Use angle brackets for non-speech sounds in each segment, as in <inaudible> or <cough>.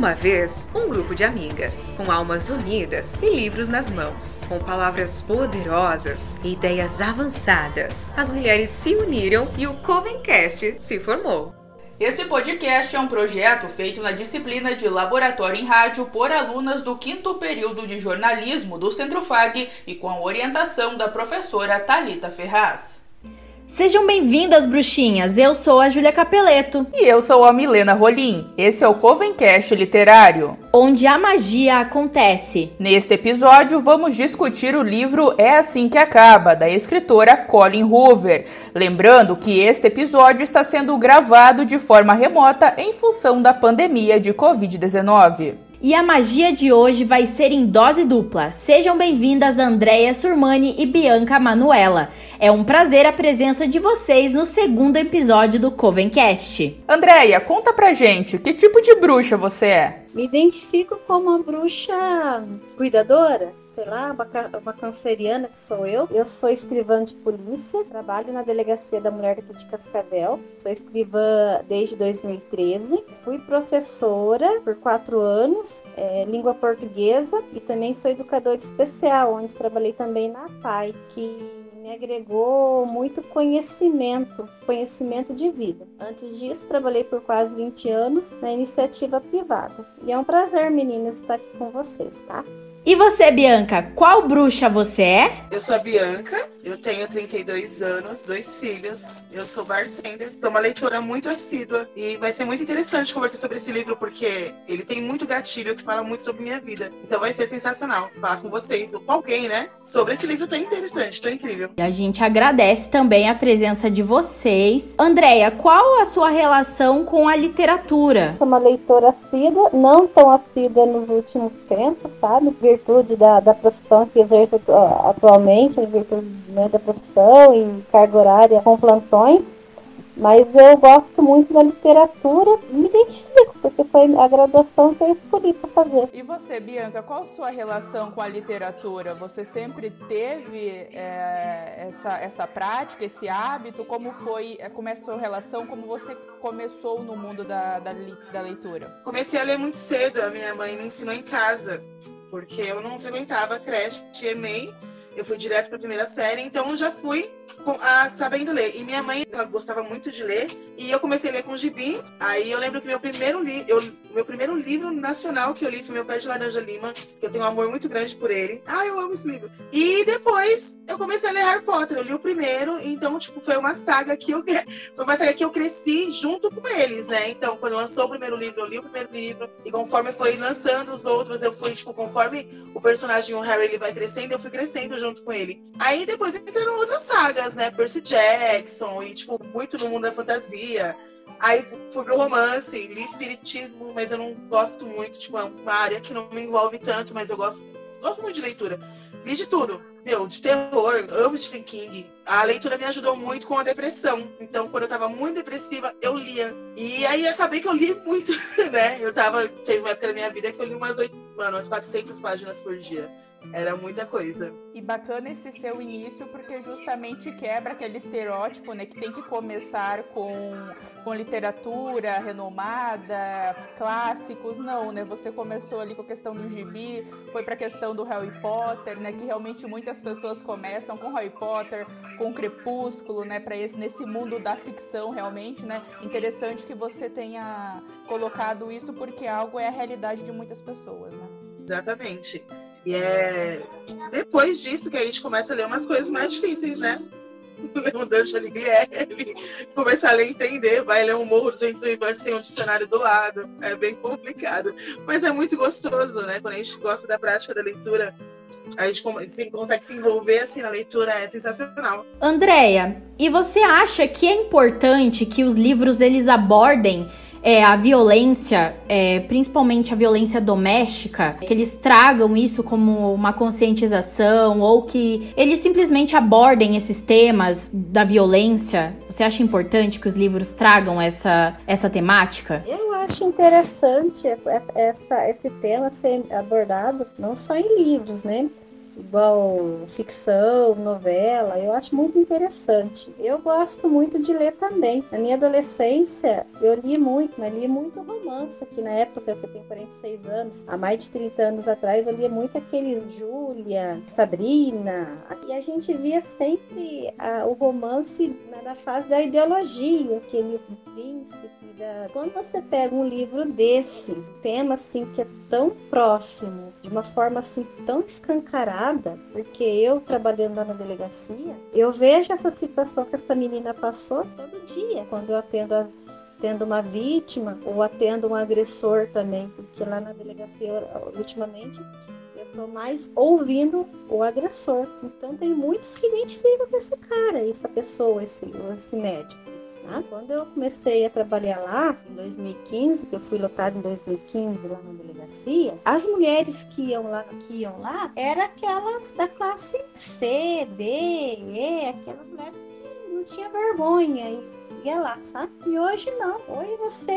uma vez, um grupo de amigas, com almas unidas e livros nas mãos, com palavras poderosas e ideias avançadas. As mulheres se uniram e o Covencast se formou. Esse podcast é um projeto feito na disciplina de Laboratório em Rádio por alunas do quinto período de jornalismo do Centro FAG e com a orientação da professora Talita Ferraz. Sejam bem-vindas, bruxinhas! Eu sou a Júlia Capeleto. E eu sou a Milena Rolim. Esse é o Covencast Literário. Onde a magia acontece. Neste episódio, vamos discutir o livro É Assim Que Acaba, da escritora Colin Hoover. Lembrando que este episódio está sendo gravado de forma remota em função da pandemia de Covid-19. E a magia de hoje vai ser em dose dupla. Sejam bem-vindas Andréia Surmani e Bianca Manuela. É um prazer a presença de vocês no segundo episódio do Covencast. Andréia, conta pra gente, que tipo de bruxa você é? Me identifico como uma bruxa cuidadora, sei lá, uma, uma canceriana que sou eu. Eu sou escrivã de polícia, trabalho na Delegacia da Mulher aqui de Cascavel. Sou escrivã desde 2013. Fui professora por quatro anos, é, língua portuguesa, e também sou educadora especial, onde trabalhei também na PAI, que me agregou muito conhecimento, conhecimento de vida. Antes disso, trabalhei por quase 20 anos na iniciativa privada. E é um prazer, meninas, estar aqui com vocês, tá? E você, Bianca, qual bruxa você é? Eu sou a Bianca, eu tenho 32 anos, dois filhos, eu sou bartender, sou uma leitora muito assídua e vai ser muito interessante conversar sobre esse livro porque ele tem muito gatilho que fala muito sobre minha vida. Então vai ser sensacional falar com vocês, ou com alguém, né, sobre esse livro tão interessante, tão incrível. E a gente agradece também a presença de vocês. Andréia, qual a sua relação com a literatura? Sou uma leitora assídua, não tão assídua nos últimos tempos, sabe? Virtude da, da profissão que exerço atualmente, em virtude né, da profissão e carga horária com plantões. Mas eu gosto muito da literatura, me identifico, porque foi a graduação que eu escolhi para fazer. E você, Bianca, qual a sua relação com a literatura? Você sempre teve é, essa, essa prática, esse hábito? Como foi, como é a sua relação? Como você começou no mundo da, da, da leitura? Comecei a ler muito cedo, a minha mãe me ensinou em casa porque eu não frequentava creche, EMEI, eu fui direto para a primeira série, então eu já fui com, a, sabendo ler. E minha mãe, ela gostava muito de ler, e eu comecei a ler com gibi. Aí eu lembro que meu primeiro, li, eu, meu primeiro livro nacional que eu li foi Meu Pé de Laranja Lima, que eu tenho um amor muito grande por ele. Ah, eu amo esse livro. E depois eu comecei a ler Harry Potter, eu li o primeiro, então, tipo, foi uma saga que eu <laughs> foi uma saga que eu cresci junto com eles, né? Então, quando lançou o primeiro livro, eu li o primeiro livro, e conforme foi lançando os outros, eu fui, tipo, conforme o personagem, o Harry, ele vai crescendo, eu fui crescendo junto com ele. Aí depois entraram outras sagas, né? Percy Jackson, e, tipo, muito no mundo da fantasia. Aí fui pro romance, li espiritismo, mas eu não gosto muito, tipo, é uma área que não me envolve tanto, mas eu gosto, gosto muito de leitura. Li de tudo. Meu, de terror, amo Stephen King. A leitura me ajudou muito com a depressão. Então, quando eu tava muito depressiva, eu lia. E aí acabei que eu li muito, <laughs> né? Eu tava. Teve uma época na minha vida que eu li umas, 8, mano, umas 400 páginas por dia. Era muita coisa. E bacana esse seu início, porque justamente quebra aquele estereótipo, né? Que tem que começar com, com literatura renomada, clássicos. Não, né? Você começou ali com a questão do gibi, foi pra questão do Harry Potter, né? Que realmente muitas pessoas começam com Harry Potter, com Crepúsculo, né? Pra esse, nesse mundo da ficção, realmente, né? Interessante que você tenha colocado isso, porque algo é a realidade de muitas pessoas, né? Exatamente. E é depois disso que a gente começa a ler umas coisas mais difíceis, né? Ler <laughs> um Dante Alighieri, começar a ler entender, vai ler um Morro dos Ventos Vivantes sem um dicionário do lado. É bem complicado. Mas é muito gostoso, né? Quando a gente gosta da prática da leitura, a gente consegue se envolver assim na leitura, é sensacional. Andréia, e você acha que é importante que os livros eles abordem é, a violência, é, principalmente a violência doméstica, que eles tragam isso como uma conscientização ou que eles simplesmente abordem esses temas da violência. Você acha importante que os livros tragam essa, essa temática? Eu acho interessante essa, esse tema ser abordado não só em livros, né? Igual ficção, novela, eu acho muito interessante. Eu gosto muito de ler também. Na minha adolescência, eu li muito, mas li muito romance, que na época, eu tenho 46 anos, há mais de 30 anos atrás, eu lia muito aquele Júlia, Sabrina, e a gente via sempre a, o romance na, na fase da ideologia, aquele príncipe. Da... Quando você pega um livro desse, tema assim que é tão próximo, de uma forma assim tão escancarada, porque eu trabalhando lá na delegacia, eu vejo essa situação que essa menina passou todo dia, quando eu atendo a tendo uma vítima ou atendo um agressor também, porque lá na delegacia, ultimamente, eu tô mais ouvindo o agressor. Então tem muitos que identificam com esse cara, essa pessoa, esse, esse médico. Tá? Quando eu comecei a trabalhar lá, em 2015, que eu fui lotada em 2015 lá na delegacia, as mulheres que iam lá, que iam lá eram aquelas da classe C, D, E, aquelas mulheres que não tinham vergonha. E ia lá, sabe? E hoje não. Hoje você,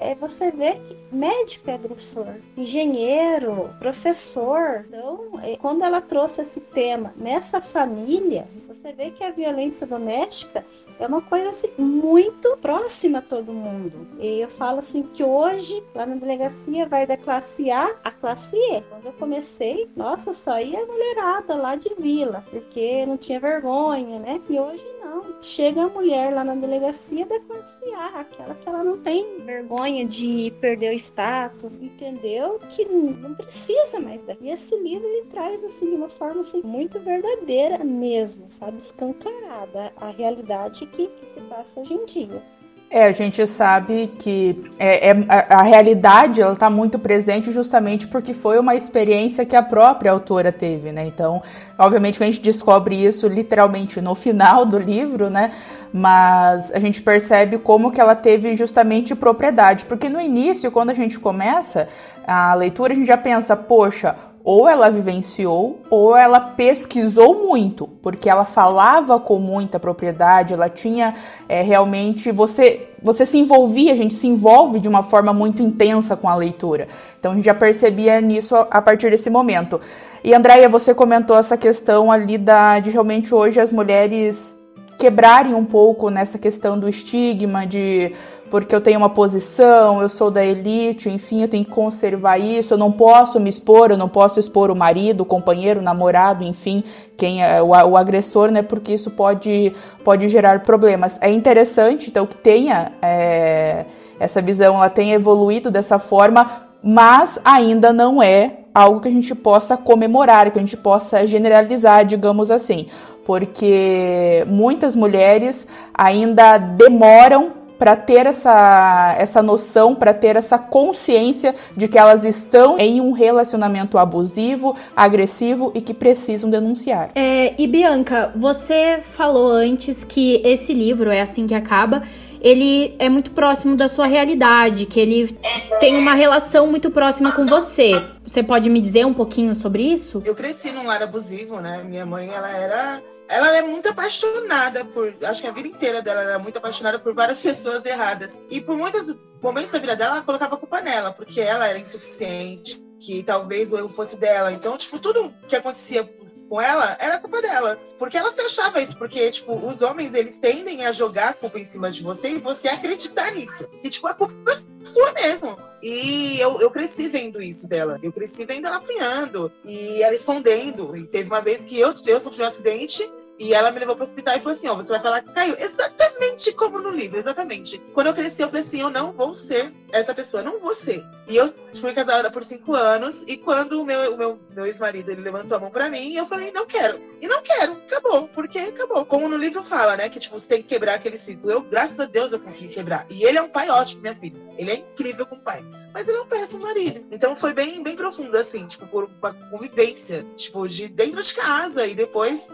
é, você vê que médico é agressor, engenheiro, professor. Então, é, quando ela trouxe esse tema nessa família, você vê que a violência doméstica é uma coisa assim, muito próxima a todo mundo. E eu falo assim que hoje, lá na delegacia, vai da classe A à classe E. Quando eu comecei, nossa, só ia mulherada lá de vila, porque não tinha vergonha, né? E hoje não. Chega a mulher lá na delegacia da classe A, aquela que ela não tem vergonha de perder o status, entendeu? Que não precisa mais daqui. E esse livro ele traz assim de uma forma assim muito verdadeira mesmo, sabe? Escancarada a realidade que, que se passa hoje em dia. É, a gente sabe que é, é a, a, realidade ela está muito presente justamente porque foi uma experiência que a própria autora teve, né? Então, obviamente, que a gente descobre isso literalmente no final do livro, né? Mas a gente percebe como que ela teve justamente propriedade, porque no início, quando a gente começa a leitura, a gente já pensa, poxa, ou ela vivenciou ou ela pesquisou muito, porque ela falava com muita propriedade, ela tinha é, realmente você você se envolvia, a gente se envolve de uma forma muito intensa com a leitura. Então a gente já percebia nisso a, a partir desse momento. E Andréia, você comentou essa questão ali da de realmente hoje as mulheres quebrarem um pouco nessa questão do estigma de porque eu tenho uma posição, eu sou da elite, enfim, eu tenho que conservar isso, eu não posso me expor, eu não posso expor o marido, o companheiro, o namorado, enfim, quem é o, o agressor, né? Porque isso pode, pode gerar problemas. É interessante, então, que tenha é, essa visão, ela tenha evoluído dessa forma, mas ainda não é algo que a gente possa comemorar, que a gente possa generalizar, digamos assim, porque muitas mulheres ainda demoram para ter essa, essa noção, para ter essa consciência de que elas estão em um relacionamento abusivo, agressivo e que precisam denunciar. É, e Bianca, você falou antes que esse livro é assim que acaba. Ele é muito próximo da sua realidade, que ele tem uma relação muito próxima com você. Você pode me dizer um pouquinho sobre isso? Eu cresci num lar abusivo, né? Minha mãe, ela era ela é muito apaixonada por. Acho que a vida inteira dela era muito apaixonada por várias <laughs> pessoas erradas. E por muitos momentos da vida dela, ela colocava a culpa nela, porque ela era insuficiente, que talvez o erro fosse dela. Então, tipo, tudo que acontecia com ela era culpa dela. Porque ela se achava isso, porque, tipo, os homens, eles tendem a jogar a culpa em cima de você e você acreditar nisso. E, tipo, a culpa é sua mesmo. E eu, eu cresci vendo isso dela. Eu cresci vendo ela apanhando e ela escondendo. E teve uma vez que eu, eu sofri um acidente e ela me levou para o hospital e falou assim: Ó, oh, você vai falar que caiu. Exatamente como no livro, exatamente. Quando eu cresci, eu falei assim: eu não vou ser essa pessoa, não vou ser. E eu fui casada por cinco anos. E quando o meu, o meu, meu ex-marido ele levantou a mão para mim, eu falei: não quero. E não quero, acabou. Porque acabou. Como no livro fala, né? Que tipo, você tem que quebrar aquele ciclo. Eu, graças a Deus, eu consegui quebrar. E ele é um pai ótimo, minha filha. Ele é incrível com o pai. Mas ele é um péssimo marido. Então foi bem, bem profundo, assim, tipo, por uma convivência, tipo, de dentro de casa e depois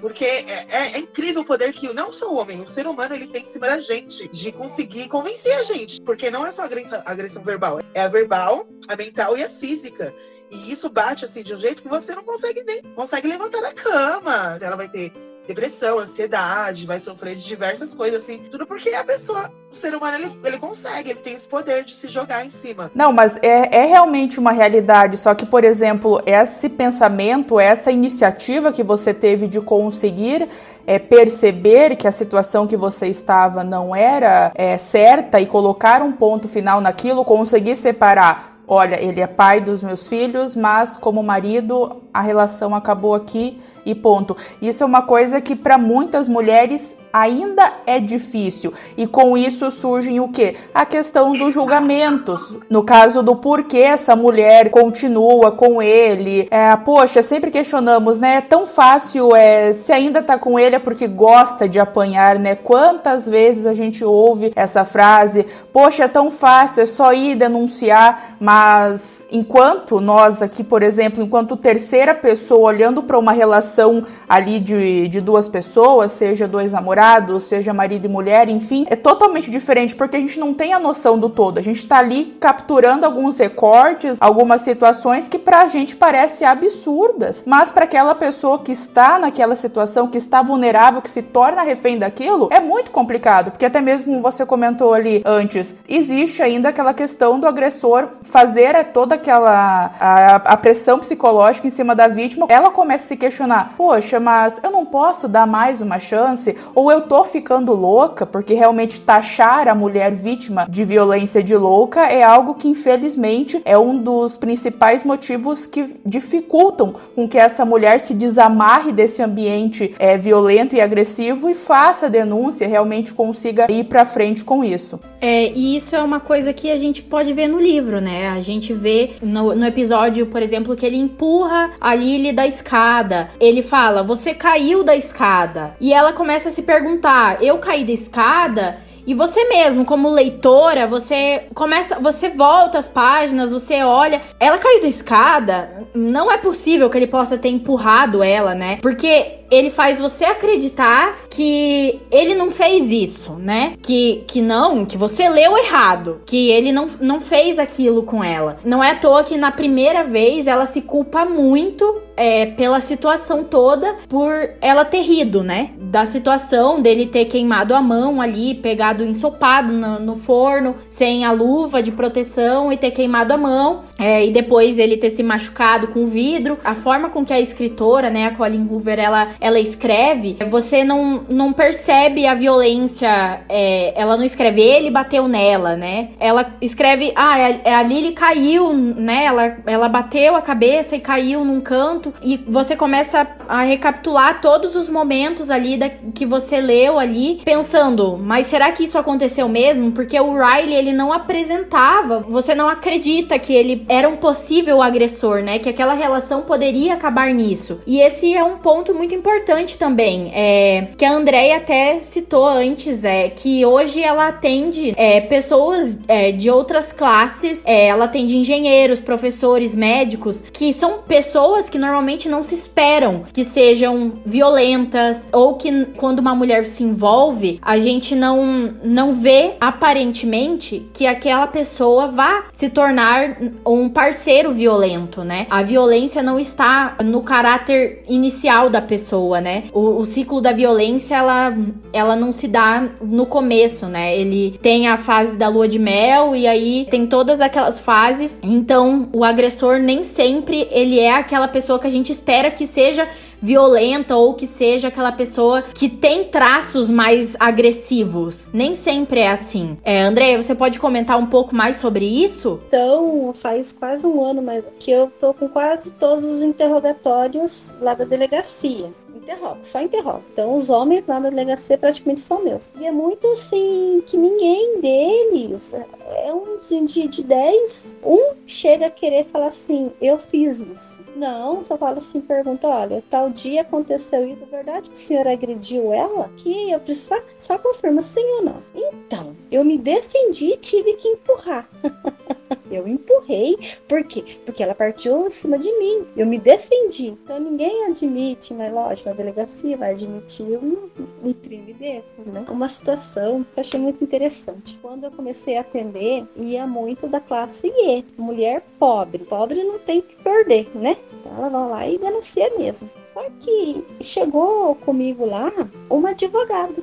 porque é, é, é, incrível o poder que não só o homem, o ser humano ele tem em cima da gente, de conseguir convencer a gente. Porque não é só agressão, agressão verbal, é a verbal, a mental e a física. E isso bate assim de um jeito que você não consegue nem consegue levantar da cama. Ela vai ter depressão, ansiedade, vai sofrer de diversas coisas, assim. Tudo porque a pessoa, o ser humano, ele, ele consegue, ele tem esse poder de se jogar em cima. Não, mas é, é realmente uma realidade. Só que, por exemplo, esse pensamento, essa iniciativa que você teve de conseguir é, perceber que a situação que você estava não era é, certa e colocar um ponto final naquilo, conseguir separar. Olha, ele é pai dos meus filhos, mas como marido a relação acabou aqui e ponto. Isso é uma coisa que para muitas mulheres ainda é difícil. E com isso surgem o que? A questão dos julgamentos. No caso do porquê essa mulher continua com ele. É, poxa, sempre questionamos, né? É tão fácil, é, se ainda tá com ele é porque gosta de apanhar, né? Quantas vezes a gente ouve essa frase? Poxa, é tão fácil, é só ir denunciar. Mas enquanto nós aqui, por exemplo, enquanto terceira pessoa olhando para uma relação ali de, de duas pessoas, seja dois namorados, namorados, seja marido e mulher, enfim, é totalmente diferente porque a gente não tem a noção do todo. A gente tá ali capturando alguns recortes, algumas situações que pra gente parece absurdas, mas para aquela pessoa que está naquela situação, que está vulnerável, que se torna refém daquilo, é muito complicado, porque até mesmo você comentou ali antes, existe ainda aquela questão do agressor fazer toda aquela a, a pressão psicológica em cima da vítima. Ela começa a se questionar: "Poxa, mas eu não posso dar mais uma chance ou eu tô ficando louca, porque realmente taxar a mulher vítima de violência de louca é algo que infelizmente é um dos principais motivos que dificultam com que essa mulher se desamarre desse ambiente é, violento e agressivo e faça a denúncia, realmente consiga ir para frente com isso. É, e isso é uma coisa que a gente pode ver no livro, né? A gente vê no, no episódio, por exemplo, que ele empurra a Lily da escada. Ele fala: Você caiu da escada. E ela começa a se perguntar perguntar, eu caí da escada e você mesmo, como leitora, você começa, você volta as páginas, você olha, ela caiu da escada, não é possível que ele possa ter empurrado ela, né? Porque ele faz você acreditar que ele não fez isso, né? Que, que não, que você leu errado, que ele não, não fez aquilo com ela. Não é à toa que na primeira vez ela se culpa muito é, pela situação toda por ela ter rido, né? Da situação dele ter queimado a mão ali, ensopado no, no forno, sem a luva de proteção e ter queimado a mão, é, e depois ele ter se machucado com vidro. A forma com que a escritora, né, a Colin Hoover, ela ela escreve, você não, não percebe a violência. É, ela não escreve ele bateu nela, né? Ela escreve, ah, a, a Lily caiu, né? Ela, ela bateu a cabeça e caiu num canto. E você começa a recapitular todos os momentos ali da, que você leu ali, pensando, mas será que isso aconteceu mesmo? Porque o Riley, ele não apresentava, você não acredita que ele era um possível agressor, né? Que aquela relação poderia acabar nisso. E esse é um ponto muito importante importante também, é, que a Andrea até citou antes, é que hoje ela atende é, pessoas é, de outras classes, é, ela atende engenheiros, professores, médicos, que são pessoas que normalmente não se esperam que sejam violentas ou que quando uma mulher se envolve, a gente não, não vê aparentemente que aquela pessoa vá se tornar um parceiro violento, né? A violência não está no caráter inicial da pessoa né? O, o, ciclo da violência, ela, ela não se dá no começo, né? Ele tem a fase da lua de mel e aí tem todas aquelas fases. Então, o agressor nem sempre ele é aquela pessoa que a gente espera que seja violenta ou que seja aquela pessoa que tem traços mais agressivos. Nem sempre é assim. É, André, você pode comentar um pouco mais sobre isso? Então, faz quase um ano mais que eu tô com quase todos os interrogatórios lá da delegacia interrogo, só interrogo. Então, os homens lá da delegacia praticamente são meus. E é muito assim que ninguém deles, é um de, de 10, um chega a querer falar assim: eu fiz isso. Não, só fala assim: pergunta, olha, tal dia aconteceu isso, é verdade que o senhor agrediu ela? Que eu preciso só confirma sim ou não. Então, eu me defendi e tive que empurrar. <laughs> Eu empurrei. Por quê? Porque ela partiu em cima de mim. Eu me defendi. Então ninguém admite, mas lógico, na delegacia vai admitir um, um crime desses, né? Uma situação que eu achei muito interessante. Quando eu comecei a atender, ia muito da classe E, mulher pobre. Pobre não tem que perder, né? Então ela vai lá e denuncia mesmo. Só que chegou comigo lá uma advogada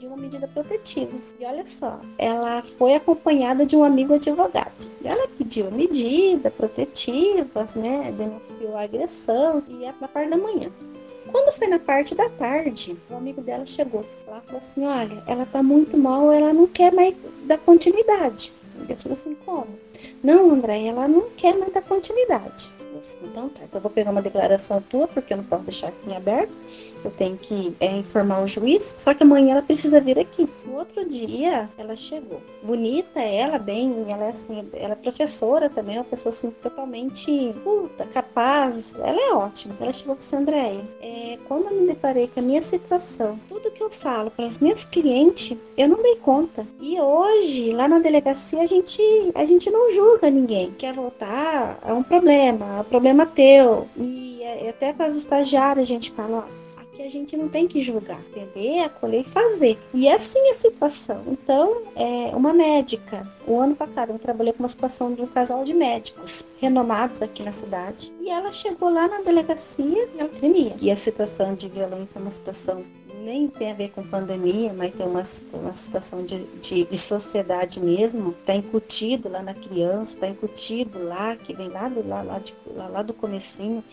pediu uma medida protetiva. E olha só, ela foi acompanhada de um amigo advogado. E ela pediu a medida protetiva, né? Denunciou a agressão e ia na parte da manhã. Quando foi na parte da tarde, o amigo dela chegou lá e falou assim: Olha, ela tá muito mal, ela não quer mais dar continuidade. Ele falou assim: Como? Não, André, ela não quer mais dar continuidade. Falei, então tá, então eu vou pegar uma declaração tua, porque eu não posso deixar aqui em aberto eu tenho que é, informar o juiz, só que amanhã ela precisa vir aqui. No outro dia, ela chegou. Bonita ela, bem, ela é assim, ela é professora também, uma pessoa assim totalmente puta, capaz, ela é ótima. Ela chegou e falou assim, Andréia, é, quando eu me deparei com a minha situação, tudo que eu falo para as minhas clientes, eu não dei conta. E hoje, lá na delegacia, a gente, a gente não julga ninguém. Quer voltar, é um problema, é um problema teu. E é, até para as estagiárias a gente fala, ó, a gente não tem que julgar, entender, acolher e fazer. E é assim a situação. Então, é uma médica. O ano passado eu trabalhei com uma situação de um casal de médicos renomados aqui na cidade. E ela chegou lá na delegacia e ela tremia. E a situação de violência é uma situação nem tem a ver com pandemia, mas tem uma, uma situação de, de, de sociedade mesmo, está incutido lá na criança, está incutido lá, que vem lá do, lá, lá, de, lá, lá do comecinho,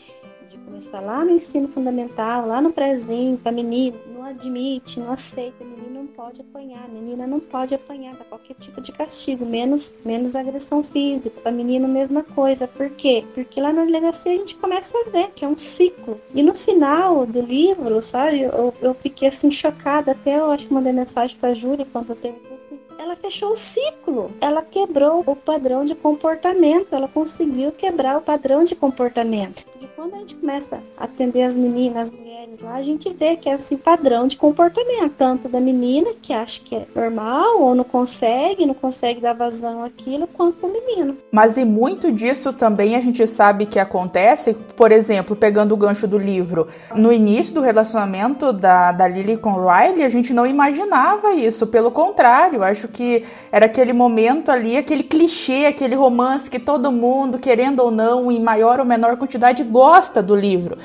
de começar lá no ensino fundamental, lá no prézinho, para menino, não admite, não aceita, menino não pode apanhar, menina não pode apanhar, dá qualquer tipo de castigo, menos, menos agressão física, para menino mesma coisa. Por quê? Porque lá na delegacia a gente começa a ver que é um ciclo. E no final do livro, sabe, eu, eu fiquei assim chocada, até eu acho que mandei mensagem para Júlia quando eu terminei assim, ela fechou o ciclo, ela quebrou o padrão de comportamento, ela conseguiu quebrar o padrão de comportamento. Quando a gente começa a atender as meninas, as mulheres lá, a gente vê que é assim padrão de comportamento, tanto da menina que acha que é normal ou não consegue, não consegue dar vazão àquilo, quanto do menino. Mas e muito disso também a gente sabe que acontece, por exemplo, pegando o gancho do livro, no início do relacionamento da, da Lily com Riley, a gente não imaginava isso, pelo contrário, acho que era aquele momento ali, aquele clichê, aquele romance que todo mundo, querendo ou não, em maior ou menor quantidade, gosta do livro.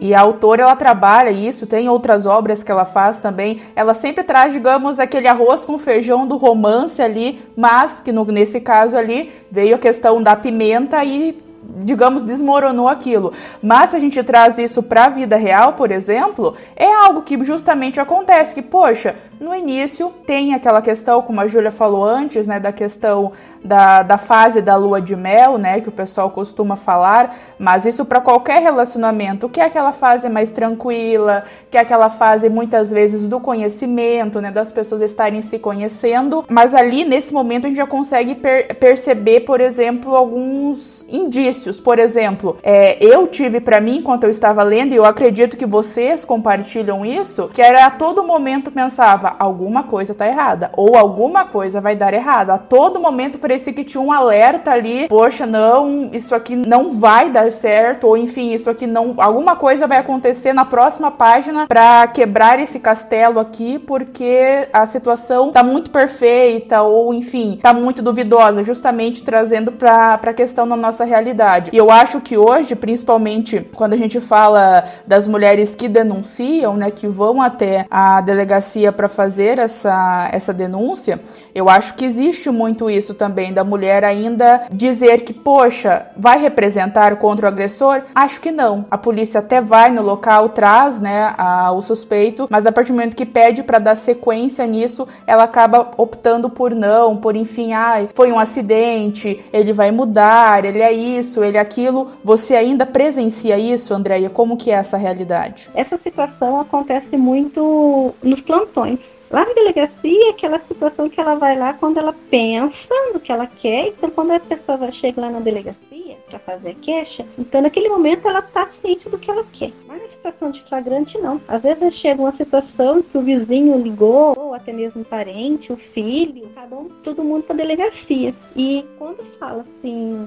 E a autora ela trabalha isso, tem outras obras que ela faz também. Ela sempre traz, digamos, aquele arroz com feijão do romance ali, mas que no, nesse caso ali veio a questão da pimenta e digamos, desmoronou aquilo. Mas se a gente traz isso para a vida real, por exemplo, é algo que justamente acontece que, poxa, no início tem aquela questão, como a Júlia falou antes, né, da questão da, da fase da lua de mel, né, que o pessoal costuma falar, mas isso para qualquer relacionamento, que é aquela fase mais tranquila, que é aquela fase muitas vezes do conhecimento, né, das pessoas estarem se conhecendo, mas ali nesse momento a gente já consegue per perceber, por exemplo, alguns indícios. Por exemplo, é, eu tive para mim, enquanto eu estava lendo, e eu acredito que vocês compartilham isso, que era a todo momento pensava, alguma coisa tá errada, ou alguma coisa vai dar errado. A todo momento parecia que tinha um alerta ali, poxa, não, isso aqui não vai dar certo, ou enfim, isso aqui não, alguma coisa vai acontecer na próxima página para quebrar esse castelo aqui, porque a situação tá muito perfeita, ou enfim, tá muito duvidosa, justamente trazendo para a questão da nossa realidade. E eu acho que hoje, principalmente quando a gente fala das mulheres que denunciam, né, que vão até a delegacia para fazer essa, essa denúncia, eu acho que existe muito isso também, da mulher ainda dizer que, poxa, vai representar contra o agressor? Acho que não. A polícia até vai no local, traz né, a, o suspeito, mas a partir do momento que pede para dar sequência nisso, ela acaba optando por não, por enfim, ai, foi um acidente, ele vai mudar, ele é isso, ele é aquilo. Você ainda presencia isso, Andréia? Como que é essa realidade? Essa situação acontece muito nos plantões. Lá na delegacia, é aquela situação que ela vai lá quando ela pensa no que ela quer, então quando a pessoa chega lá na delegacia para fazer a queixa, então naquele momento ela tá ciente do que ela quer. Mas na situação de flagrante, não. Às vezes chega uma situação que o vizinho ligou, ou até mesmo um parente, o filho, cada um, todo mundo pra delegacia. E quando fala assim,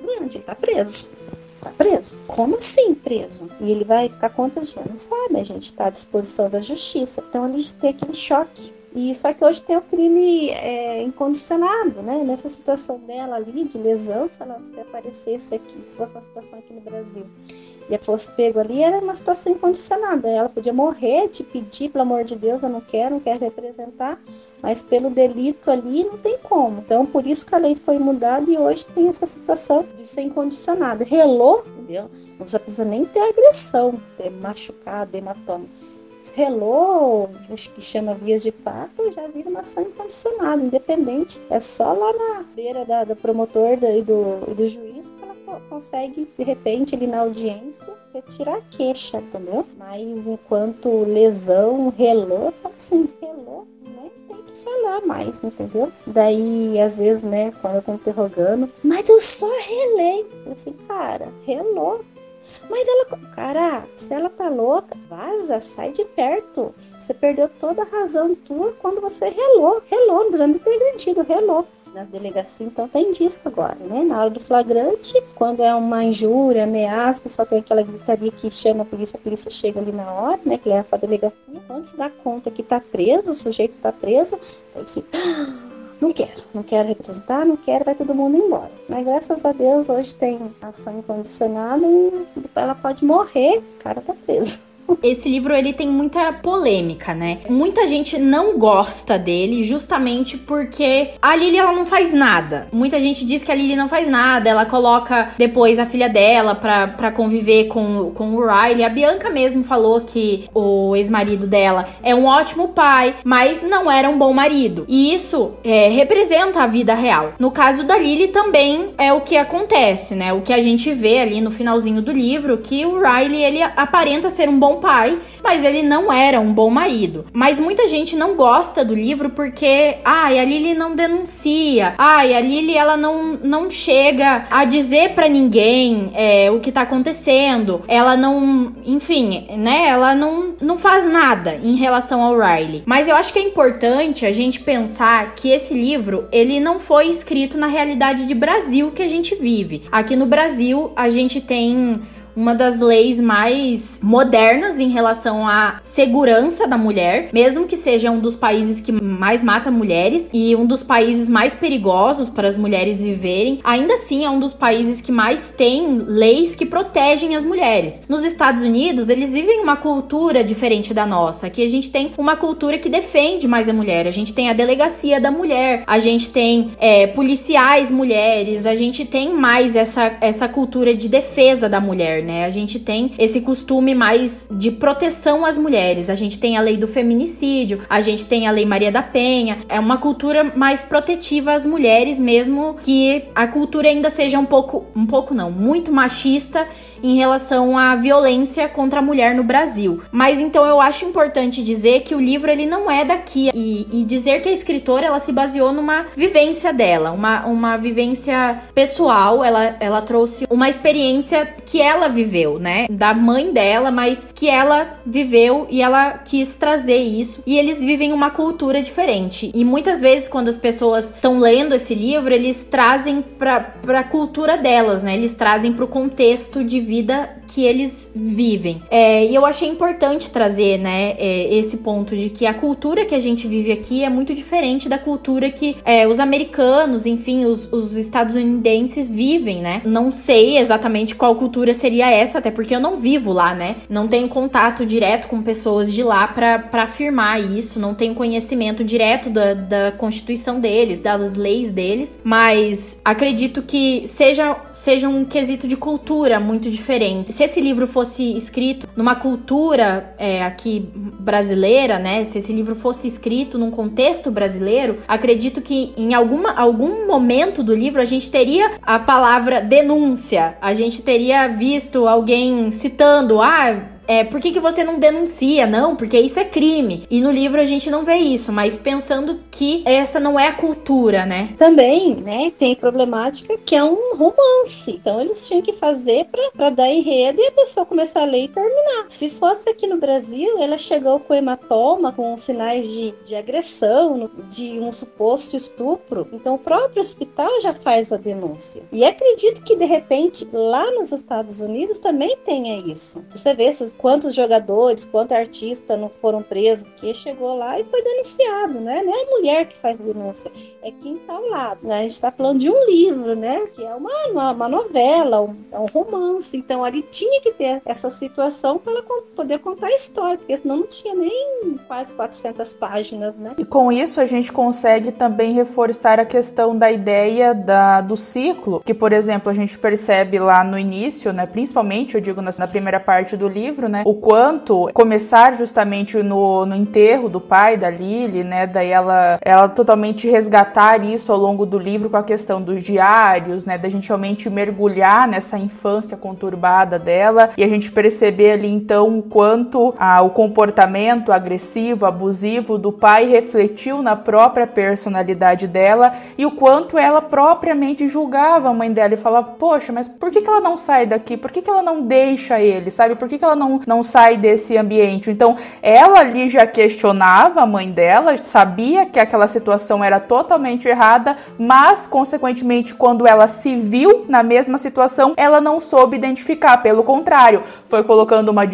flagrante, ele tá preso tá preso? Como assim preso? E ele vai ficar quantos? Não sabe, a gente está à disposição da justiça. Então ele tem aquele choque E só que hoje tem o crime é, incondicionado, né? Nessa situação dela ali de lesão, se ela se aparecesse aqui, se fosse uma situação aqui no Brasil, e fosse pego ali, era uma situação incondicionada. Ela podia morrer, te pedir, pelo amor de Deus, eu não quero, não quero representar, mas pelo delito ali não tem como. Então, por isso que a lei foi mudada e hoje tem essa situação de ser incondicionada. Relou, entendeu? Não precisa nem ter agressão, ter machucado, hematoma relou, acho que chama vias de fato, já vira uma ação incondicionada, independente. É só lá na beira da, do promotor e do, do juiz que ela consegue, de repente, ali na audiência, retirar a queixa, entendeu? Mas enquanto lesão, relou, fala assim, relou, né? Tem que falar mais, entendeu? Daí, às vezes, né, quando eu tô interrogando, mas eu só relei. Eu assim, cara, relou, mas ela, cara, se ela tá louca, vaza, sai de perto. Você perdeu toda a razão tua quando você relou. Relou, não precisa ter garantido, relou nas delegacias, então tem disso agora, né? Na hora do flagrante, quando é uma injúria, ameaça, só tem aquela gritaria que chama a polícia, a polícia chega ali na hora, né? Que leva pra delegacia. Quando se dá conta que tá preso, o sujeito tá preso, aí se não quero, não quero representar, não quero, vai todo mundo embora. Mas graças a Deus hoje tem ação incondicionada e ela pode morrer, o cara tá preso. Esse livro ele tem muita polêmica, né? Muita gente não gosta dele justamente porque a Lily ela não faz nada. Muita gente diz que a Lily não faz nada, ela coloca depois a filha dela pra, pra conviver com, com o Riley. A Bianca mesmo falou que o ex-marido dela é um ótimo pai, mas não era um bom marido. E isso é, representa a vida real. No caso da Lily também é o que acontece, né? O que a gente vê ali no finalzinho do livro, que o Riley ele aparenta ser um bom pai, mas ele não era um bom marido. Mas muita gente não gosta do livro porque, ai, a Lily não denuncia, ai, a Lily ela não, não chega a dizer para ninguém é, o que tá acontecendo, ela não, enfim, né, ela não, não faz nada em relação ao Riley. Mas eu acho que é importante a gente pensar que esse livro, ele não foi escrito na realidade de Brasil que a gente vive. Aqui no Brasil, a gente tem uma das leis mais modernas em relação à segurança da mulher, mesmo que seja um dos países que mais mata mulheres e um dos países mais perigosos para as mulheres viverem, ainda assim é um dos países que mais tem leis que protegem as mulheres. Nos Estados Unidos, eles vivem uma cultura diferente da nossa. Aqui a gente tem uma cultura que defende mais a mulher. A gente tem a delegacia da mulher, a gente tem é, policiais mulheres, a gente tem mais essa, essa cultura de defesa da mulher né? A gente tem esse costume mais de proteção às mulheres. A gente tem a lei do feminicídio, a gente tem a lei Maria da Penha. É uma cultura mais protetiva às mulheres, mesmo que a cultura ainda seja um pouco, um pouco não, muito machista em relação à violência contra a mulher no Brasil. Mas então eu acho importante dizer que o livro ele não é daqui e, e dizer que a escritora ela se baseou numa vivência dela, uma, uma vivência pessoal. Ela, ela trouxe uma experiência que ela viveu, né? Da mãe dela, mas que ela viveu e ela quis trazer isso. E eles vivem uma cultura diferente. E muitas vezes, quando as pessoas estão lendo esse livro, eles trazem pra, pra cultura delas, né? Eles trazem pro contexto de vida que eles vivem. É, e eu achei importante trazer, né, é, esse ponto de que a cultura que a gente vive aqui é muito diferente da cultura que é, os americanos, enfim, os, os estadunidenses vivem, né? Não sei exatamente qual cultura seria essa, até porque eu não vivo lá, né? Não tenho contato direto com pessoas de lá para afirmar isso, não tenho conhecimento direto da, da constituição deles, das leis deles, mas acredito que seja, seja um quesito de cultura muito diferente se esse livro fosse escrito numa cultura é, aqui brasileira, né? Se esse livro fosse escrito num contexto brasileiro, acredito que em alguma, algum momento do livro a gente teria a palavra denúncia. A gente teria visto alguém citando, ah, é, por que, que você não denuncia? Não, porque isso é crime. E no livro a gente não vê isso, mas pensando que essa não é a cultura, né? Também, né, tem problemática que é um romance. Então eles tinham que fazer para dar enredo e a pessoa começar a ler e terminar. Se fosse aqui no Brasil, ela chegou com hematoma, com sinais de, de agressão, de um suposto estupro. Então o próprio hospital já faz a denúncia. E acredito que de repente lá nos Estados Unidos também tenha isso. Você vê esses quantos jogadores, quantos artistas não foram presos, porque chegou lá e foi denunciado, né? Não é a mulher que faz denúncia, é quem está ao lado. Né? A gente está falando de um livro, né? Que é uma, uma novela, um, é um romance. Então ali tinha que ter essa situação para ela poder contar a história, porque senão não tinha nem quase 400 páginas, né? E com isso a gente consegue também reforçar a questão da ideia da, do ciclo, que por exemplo a gente percebe lá no início, né? Principalmente, eu digo na, na primeira parte do livro, né? O quanto começar justamente no, no enterro do pai da Lily, né? Daí ela, ela totalmente resgatar isso ao longo do livro com a questão dos diários, né? Da gente realmente mergulhar nessa infância conturbada dela e a gente perceber ali então quanto ah, o comportamento agressivo, abusivo do pai refletiu na própria personalidade dela e o quanto ela propriamente julgava a mãe dela e falava: Poxa, mas por que, que ela não sai daqui? Por que, que ela não deixa ele? Sabe? Por que, que ela não, não sai desse ambiente? Então ela ali já questionava a mãe dela, sabia que aquela situação era totalmente errada, mas consequentemente, quando ela se viu na mesma situação, ela não soube identificar. Pelo contrário, foi colocando uma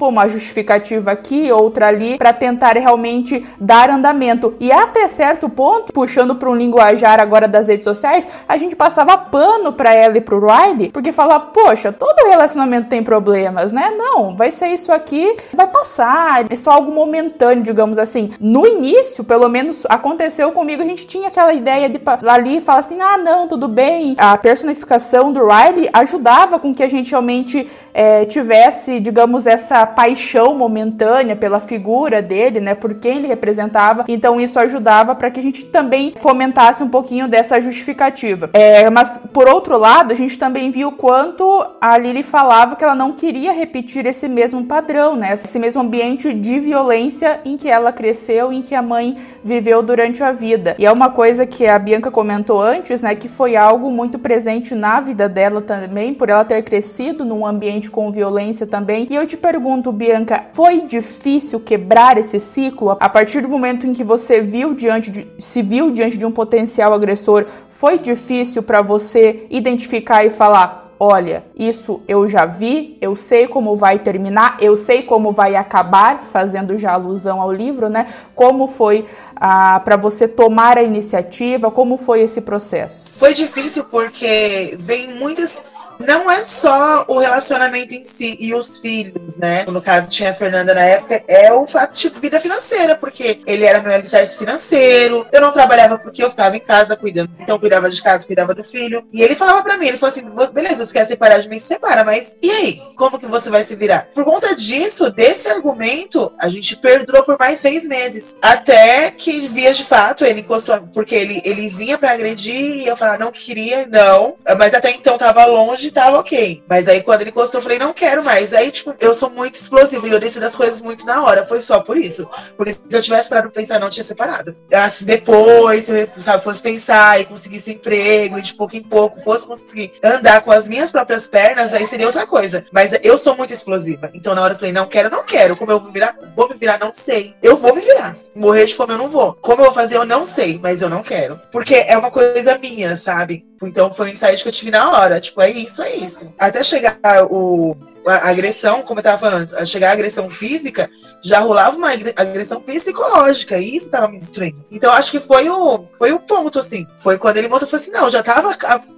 uma justificativa aqui, outra ali, para tentar realmente dar andamento. E até certo ponto, puxando para um linguajar agora das redes sociais, a gente passava pano para ela e pro Riley, porque falava, poxa, todo relacionamento tem problemas, né? Não, vai ser isso aqui, vai passar, é só algo momentâneo, digamos assim. No início, pelo menos aconteceu comigo, a gente tinha aquela ideia de ali falar assim, ah, não, tudo bem. A personificação do Riley ajudava com que a gente realmente é, tivesse, digamos, essa paixão momentânea pela figura dele, né, por quem ele representava. Então isso ajudava para que a gente também fomentasse um pouquinho dessa justificativa. É, mas por outro lado, a gente também viu o quanto a Lily falava que ela não queria repetir esse mesmo padrão, né, esse mesmo ambiente de violência em que ela cresceu, em que a mãe viveu durante a vida. E é uma coisa que a Bianca comentou antes, né, que foi algo muito presente na vida dela também, por ela ter crescido num ambiente com violência também. E eu te pergunto, Bianca, foi difícil quebrar esse ciclo a partir do momento em que você viu diante de, se viu diante de um potencial agressor? Foi difícil para você identificar e falar olha, isso eu já vi, eu sei como vai terminar, eu sei como vai acabar, fazendo já alusão ao livro, né? Como foi ah, para você tomar a iniciativa, como foi esse processo? Foi difícil porque vem muitas não é só o relacionamento em si e os filhos, né? No caso, tinha a Fernanda na época, é o fato, tipo, vida financeira, porque ele era meu alicerce financeiro, eu não trabalhava porque eu ficava em casa cuidando, então cuidava de casa, cuidava do filho. E ele falava para mim, ele falou assim, beleza, você quer separar de mim, se separa, mas e aí? Como que você vai se virar? Por conta disso, desse argumento, a gente perdurou por mais seis meses. Até que via de fato, ele encostou, porque ele, ele vinha para agredir e eu falava, não queria, não. Mas até então tava longe tava ok. Mas aí quando ele encostou, eu falei, não quero mais. Aí, tipo, eu sou muito explosiva e eu decido as coisas muito na hora. Foi só por isso. Porque se eu tivesse parado pra pensar, não tinha separado. Acho depois, sabe, fosse pensar e conseguisse emprego e de pouco em pouco fosse conseguir andar com as minhas próprias pernas, aí seria outra coisa. Mas eu sou muito explosiva. Então na hora eu falei, não quero, não quero. Como eu vou virar? Vou me virar, não sei. Eu vou me virar. Morrer de fome eu não vou. Como eu vou fazer, eu não sei, mas eu não quero. Porque é uma coisa minha, sabe? Então foi um insight que eu tive na hora. Tipo, é isso, é isso. Até chegar o, a agressão, como eu tava falando antes, a chegar a agressão física, já rolava uma agressão psicológica. E isso tava me destruindo. Então acho que foi o, foi o ponto, assim. Foi quando ele mostrou, falou assim, não, já tava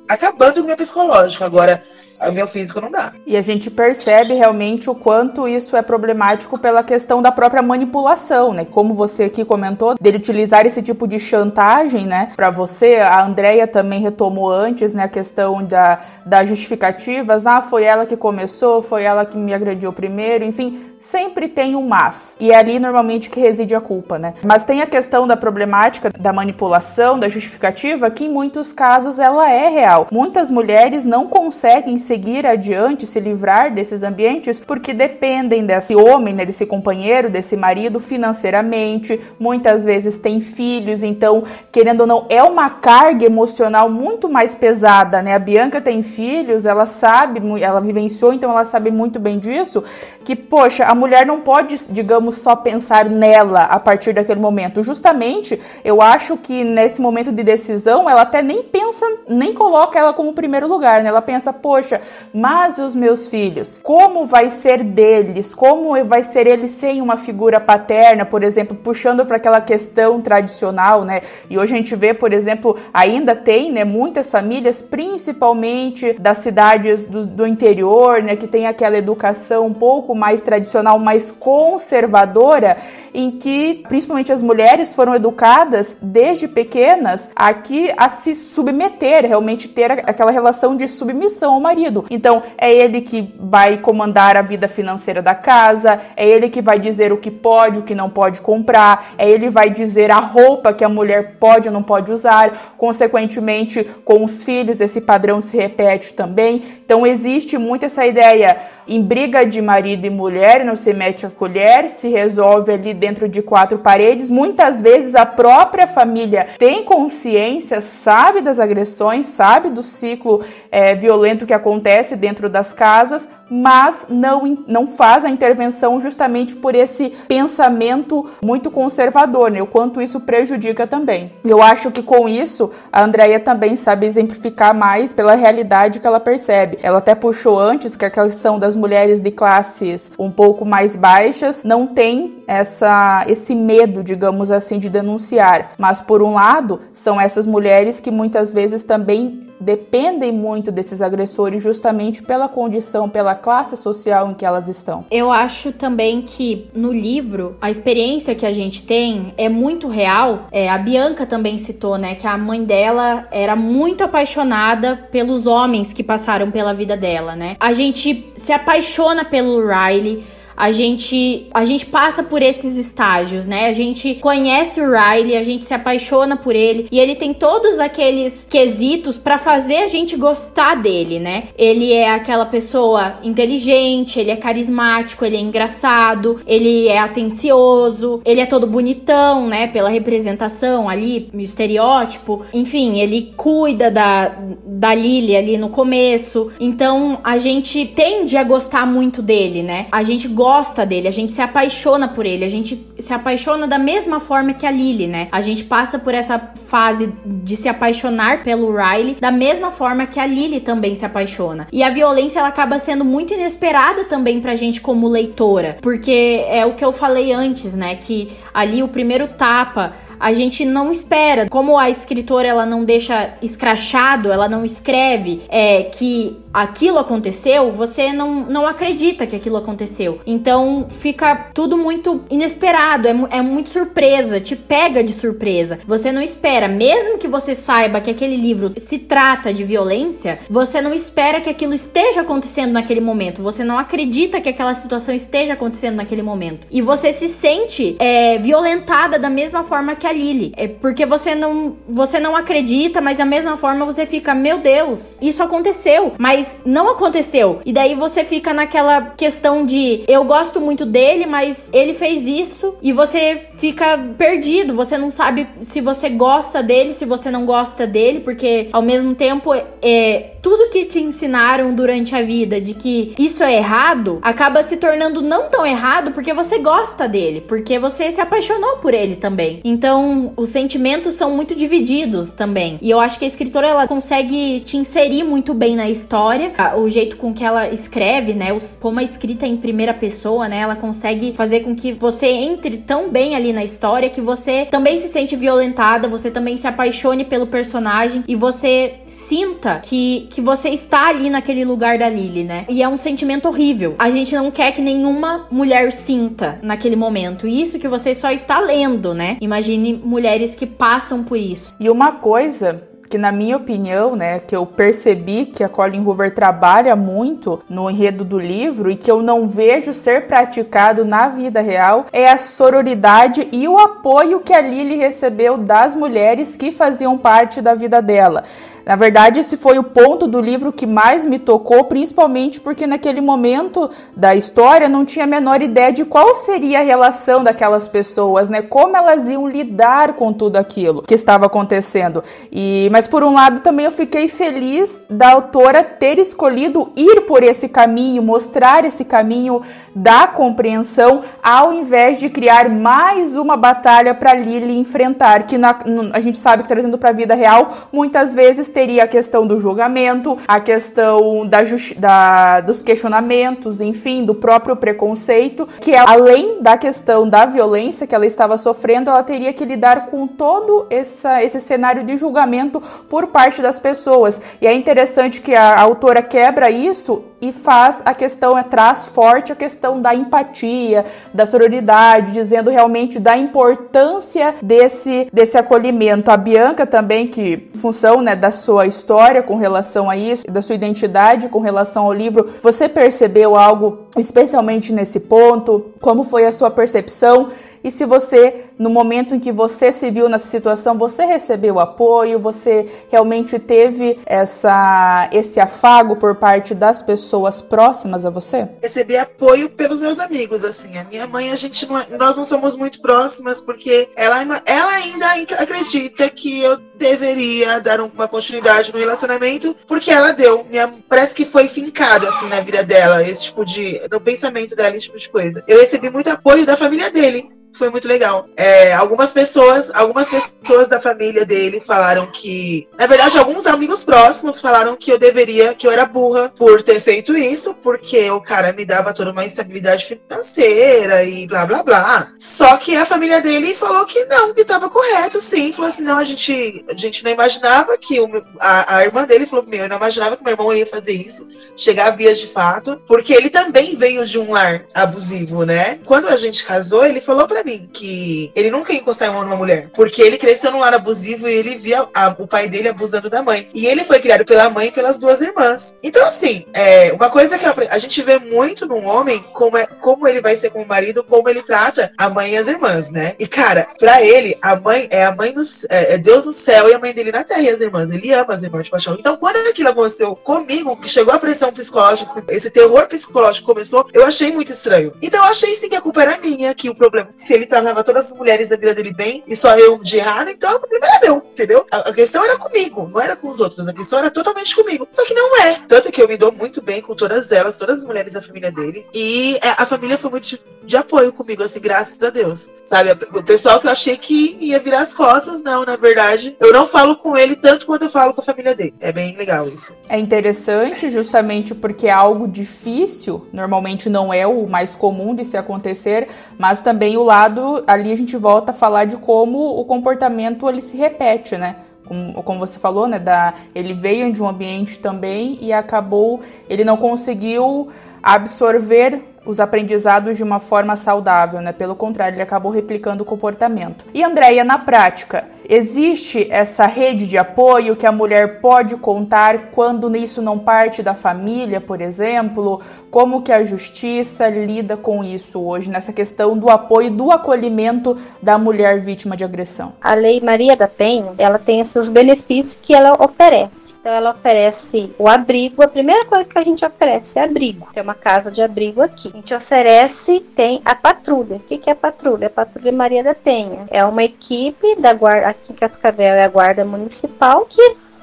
acabando o meu psicológico. Agora o meu físico não dá. E a gente percebe realmente o quanto isso é problemático pela questão da própria manipulação, né? Como você aqui comentou, dele utilizar esse tipo de chantagem, né? Para você, a Andrea também retomou antes, né? A questão da, das justificativas. Ah, foi ela que começou, foi ela que me agrediu primeiro, enfim sempre tem um mas. E é ali normalmente que reside a culpa, né? Mas tem a questão da problemática da manipulação, da justificativa, que em muitos casos ela é real. Muitas mulheres não conseguem seguir adiante, se livrar desses ambientes, porque dependem desse homem, né, desse companheiro, desse marido financeiramente, muitas vezes tem filhos, então, querendo ou não, é uma carga emocional muito mais pesada, né? A Bianca tem filhos, ela sabe, ela vivenciou, então ela sabe muito bem disso, que, poxa, a mulher não pode, digamos, só pensar nela a partir daquele momento. Justamente, eu acho que nesse momento de decisão, ela até nem pensa, nem coloca ela como primeiro lugar, né? Ela pensa, poxa, mas os meus filhos, como vai ser deles? Como vai ser eles sem uma figura paterna, por exemplo, puxando para aquela questão tradicional, né? E hoje a gente vê, por exemplo, ainda tem, né, muitas famílias, principalmente das cidades do, do interior, né, que tem aquela educação um pouco mais tradicional, mais conservadora, em que principalmente as mulheres foram educadas desde pequenas aqui a se submeter, realmente ter aquela relação de submissão ao marido. Então, é ele que vai comandar a vida financeira da casa, é ele que vai dizer o que pode, o que não pode comprar, é ele vai dizer a roupa que a mulher pode ou não pode usar. Consequentemente, com os filhos, esse padrão se repete também. Então, existe muito essa ideia em briga de marido e mulher, não se mete a colher, se resolve ali dentro de quatro paredes. Muitas vezes a própria família tem consciência, sabe das agressões, sabe do ciclo é, violento que acontece dentro das casas, mas não, não faz a intervenção justamente por esse pensamento muito conservador, né? O quanto isso prejudica também. Eu acho que com isso a Andrea também sabe exemplificar mais pela realidade que ela percebe. Ela até puxou antes que a questão das mulheres de classes um pouco mais baixas não tem essa esse medo, digamos assim, de denunciar, mas por um lado são essas mulheres que muitas vezes também dependem muito desses agressores justamente pela condição, pela classe social em que elas estão. Eu acho também que no livro a experiência que a gente tem é muito real. É, a Bianca também citou, né, que a mãe dela era muito apaixonada pelos homens que passaram pela vida dela, né? A gente se apaixona pelo Riley a gente a gente passa por esses estágios, né? A gente conhece o Riley, a gente se apaixona por ele e ele tem todos aqueles quesitos para fazer a gente gostar dele, né? Ele é aquela pessoa inteligente, ele é carismático, ele é engraçado, ele é atencioso, ele é todo bonitão, né? Pela representação ali, o estereótipo. Enfim, ele cuida da, da Lily ali no começo. Então a gente tende a gostar muito dele, né? A gente gosta gosta dele, a gente se apaixona por ele, a gente se apaixona da mesma forma que a Lily, né? A gente passa por essa fase de se apaixonar pelo Riley da mesma forma que a Lily também se apaixona. E a violência ela acaba sendo muito inesperada também pra gente como leitora, porque é o que eu falei antes, né? Que ali o primeiro tapa a gente não espera. Como a escritora ela não deixa escrachado, ela não escreve é, que aquilo aconteceu, você não, não acredita que aquilo aconteceu. Então fica tudo muito inesperado, é, é muito surpresa, te pega de surpresa. Você não espera, mesmo que você saiba que aquele livro se trata de violência, você não espera que aquilo esteja acontecendo naquele momento. Você não acredita que aquela situação esteja acontecendo naquele momento. E você se sente é, violentada da mesma forma que a Lily. É porque você não, você não acredita, mas da mesma forma você fica, meu Deus, isso aconteceu. Mas não aconteceu. E daí você fica naquela questão de eu gosto muito dele, mas ele fez isso e você fica perdido. Você não sabe se você gosta dele, se você não gosta dele, porque ao mesmo tempo é tudo que te ensinaram durante a vida de que isso é errado acaba se tornando não tão errado porque você gosta dele, porque você se apaixonou por ele também. Então, os sentimentos são muito divididos também. E eu acho que a escritora ela consegue te inserir muito bem na história, o jeito com que ela escreve, né, como a escrita é em primeira pessoa, né, ela consegue fazer com que você entre tão bem ali na história que você também se sente violentada, você também se apaixone pelo personagem e você sinta que que você está ali naquele lugar da Lily, né? E é um sentimento horrível. A gente não quer que nenhuma mulher sinta naquele momento. Isso que você só está lendo, né? Imagine mulheres que passam por isso. E uma coisa que na minha opinião, né, que eu percebi que a Colin Hoover trabalha muito no enredo do livro e que eu não vejo ser praticado na vida real é a sororidade e o apoio que a Lily recebeu das mulheres que faziam parte da vida dela Na verdade, esse foi o ponto do livro que mais me tocou, principalmente porque naquele momento da história não tinha a menor ideia de qual seria a relação daquelas pessoas, né? Como elas iam lidar com tudo aquilo que estava acontecendo. E mas por um lado também eu fiquei feliz da autora ter escolhido ir por esse caminho, mostrar esse caminho da compreensão, ao invés de criar mais uma batalha para Lily enfrentar, que na, a gente sabe que trazendo para a vida real, muitas vezes teria a questão do julgamento, a questão da, da, dos questionamentos, enfim, do próprio preconceito, que é, além da questão da violência que ela estava sofrendo, ela teria que lidar com todo essa, esse cenário de julgamento por parte das pessoas. E é interessante que a, a autora quebra isso e faz a questão, é, traz forte a questão da empatia, da sororidade, dizendo realmente da importância desse, desse acolhimento. A Bianca também, que em função né, da sua história com relação a isso, da sua identidade com relação ao livro, você percebeu algo especialmente nesse ponto? Como foi a sua percepção? E se você, no momento em que você se viu nessa situação, você recebeu apoio, você realmente teve essa, esse afago por parte das pessoas próximas a você? Recebi apoio pelos meus amigos, assim. A minha mãe, a gente não, é, nós não somos muito próximas porque ela, ela ainda acredita que eu deveria dar uma continuidade no relacionamento, porque ela deu. Minha, parece que foi fincado assim na vida dela, esse tipo de. no pensamento dela, esse tipo de coisa. Eu recebi muito apoio da família dele foi muito legal. É, algumas pessoas, algumas pessoas da família dele falaram que, na verdade, alguns amigos próximos falaram que eu deveria, que eu era burra por ter feito isso, porque o cara me dava toda uma instabilidade financeira e blá blá blá. Só que a família dele falou que não, que estava correto, sim. Falou assim, não, a gente, a gente não imaginava que o, a, a irmã dele falou, meu, eu não imaginava que meu irmão ia fazer isso, chegar a vias de fato, porque ele também veio de um lar abusivo, né? Quando a gente casou, ele falou para mim que ele nunca ia encostar em uma mulher. Porque ele cresceu num lar abusivo e ele via a, o pai dele abusando da mãe. E ele foi criado pela mãe e pelas duas irmãs. Então, assim, é, uma coisa que a gente vê muito num homem, como, é, como ele vai ser como marido, como ele trata a mãe e as irmãs, né? E, cara, pra ele, a mãe é a mãe do é, é Deus no céu e a mãe dele na terra e as irmãs. Ele ama as irmãs de paixão. Então, quando aquilo aconteceu comigo, que chegou a pressão psicológica, esse terror psicológico começou, eu achei muito estranho. Então, eu achei sim que a culpa era minha, que o problema, se ele tratava todas as mulheres da vida dele bem e só eu de errado, então o problema era meu, entendeu? A, a, questão era comigo, não era com os outros, a questão era totalmente comigo. Só que não é. Tanto que eu me dou muito bem com todas elas, todas as mulheres da família dele. E é, a família foi muito de apoio comigo, assim, graças a Deus. Sabe? O pessoal que eu achei que ia virar as costas, não, na verdade, eu não falo com ele tanto quanto eu falo com a família dele. É bem legal isso. É interessante, justamente porque é algo difícil, normalmente não é o mais comum de se acontecer, mas também o lado ali a gente volta a falar de como o comportamento ele se repete, né? Como, como você falou, né? Da, ele veio de um ambiente também e acabou, ele não conseguiu absorver os aprendizados de uma forma saudável, né? Pelo contrário, ele acabou replicando o comportamento. E Andréia, na prática, existe essa rede de apoio que a mulher pode contar quando isso não parte da família, por exemplo? Como que a justiça lida com isso hoje, nessa questão do apoio, do acolhimento da mulher vítima de agressão? A Lei Maria da Penha, ela tem seus benefícios que ela oferece. Então ela oferece o abrigo, a primeira coisa que a gente oferece é abrigo. Tem uma casa de abrigo aqui. A gente oferece, tem a patrulha. O que, é a patrulha? A Patrulha Maria da Penha. É uma equipe da guarda, aqui em Cascavel é a guarda municipal que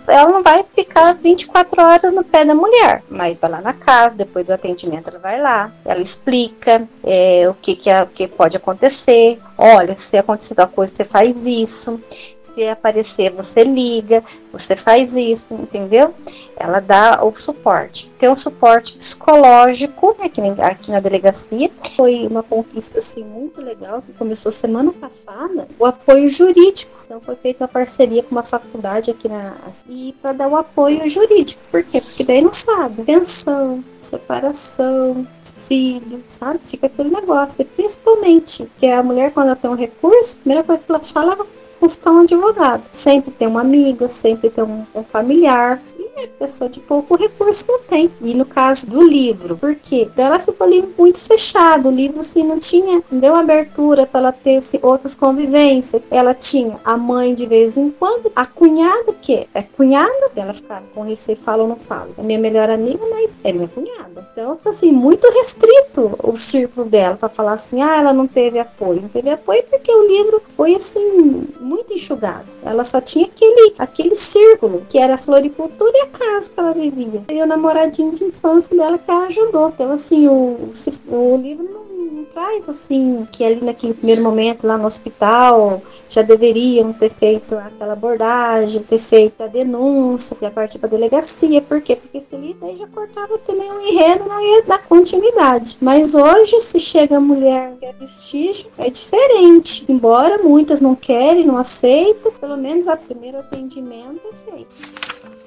ela não vai ficar 24 horas no pé da mulher, mas vai lá na casa, depois do atendimento ela vai lá, ela explica é, o que, que, é, que pode acontecer. Olha, se acontecer tal coisa, você faz isso. Se aparecer, você liga, você faz isso, entendeu? Ela dá o suporte. Tem um suporte psicológico aqui, aqui na delegacia. Foi uma conquista assim muito legal que começou semana passada. O apoio jurídico. Então foi feita uma parceria com uma faculdade aqui na e para dar o apoio jurídico. Por quê? Porque daí não sabe. Pensão, separação, filho, sabe? Fica aquele negócio. E principalmente que a mulher quando ela tem um recurso, a primeira coisa que ela fala consultar um advogado. Sempre tem uma amiga, sempre tem um, um familiar. E é pessoa de pouco recurso não tem. E no caso do livro, por quê? Então ela ficou ali muito fechado. O livro assim não tinha, não deu abertura para ela ter assim, outras convivências. Ela tinha a mãe de vez em quando, a cunhada que é cunhada, ela ficava com receio, fala ou não fala. É minha melhor amiga, mas é minha cunhada. Então, assim, muito restrito o círculo dela para falar assim, ah, ela não teve apoio. Não teve apoio porque o livro foi assim muito enxugado. Ela só tinha aquele aquele círculo que era a floricultura e a casa que ela vivia. E o namoradinho de infância dela que a ajudou. Então, assim, o, o livro não traz assim que ali naquele primeiro momento lá no hospital já deveriam ter feito aquela abordagem, ter feito a denúncia, ter a partir para delegacia, por quê? Porque se ali daí já cortava também um enredo, não ia dar continuidade. Mas hoje se chega a mulher que é vestígio, é diferente. Embora muitas não querem, não aceitam, pelo menos a primeiro atendimento é feito.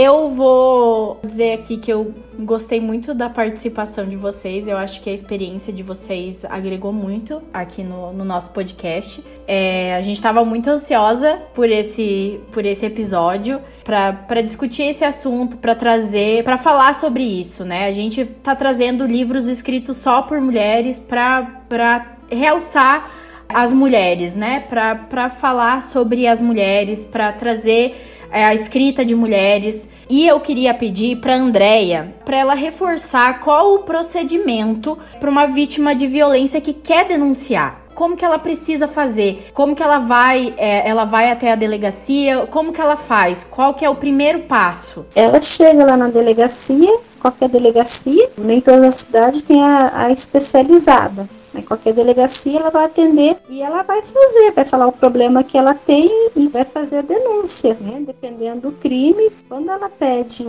Eu vou dizer aqui que eu gostei muito da participação de vocês. Eu acho que a experiência de vocês agregou muito aqui no, no nosso podcast. É, a gente estava muito ansiosa por esse, por esse episódio para discutir esse assunto, para trazer, para falar sobre isso, né? A gente tá trazendo livros escritos só por mulheres para realçar as mulheres, né? Para falar sobre as mulheres, para trazer é, a escrita de mulheres. E eu queria pedir para Andreia para ela reforçar qual o procedimento para uma vítima de violência que quer denunciar como que ela precisa fazer, como que ela vai, é, ela vai até a delegacia, como que ela faz, qual que é o primeiro passo? Ela chega lá na delegacia, qualquer delegacia, nem todas as cidades têm a, a especializada. Em qualquer delegacia ela vai atender e ela vai fazer, vai falar o problema que ela tem e vai fazer a denúncia, né? Dependendo do crime. Quando ela pede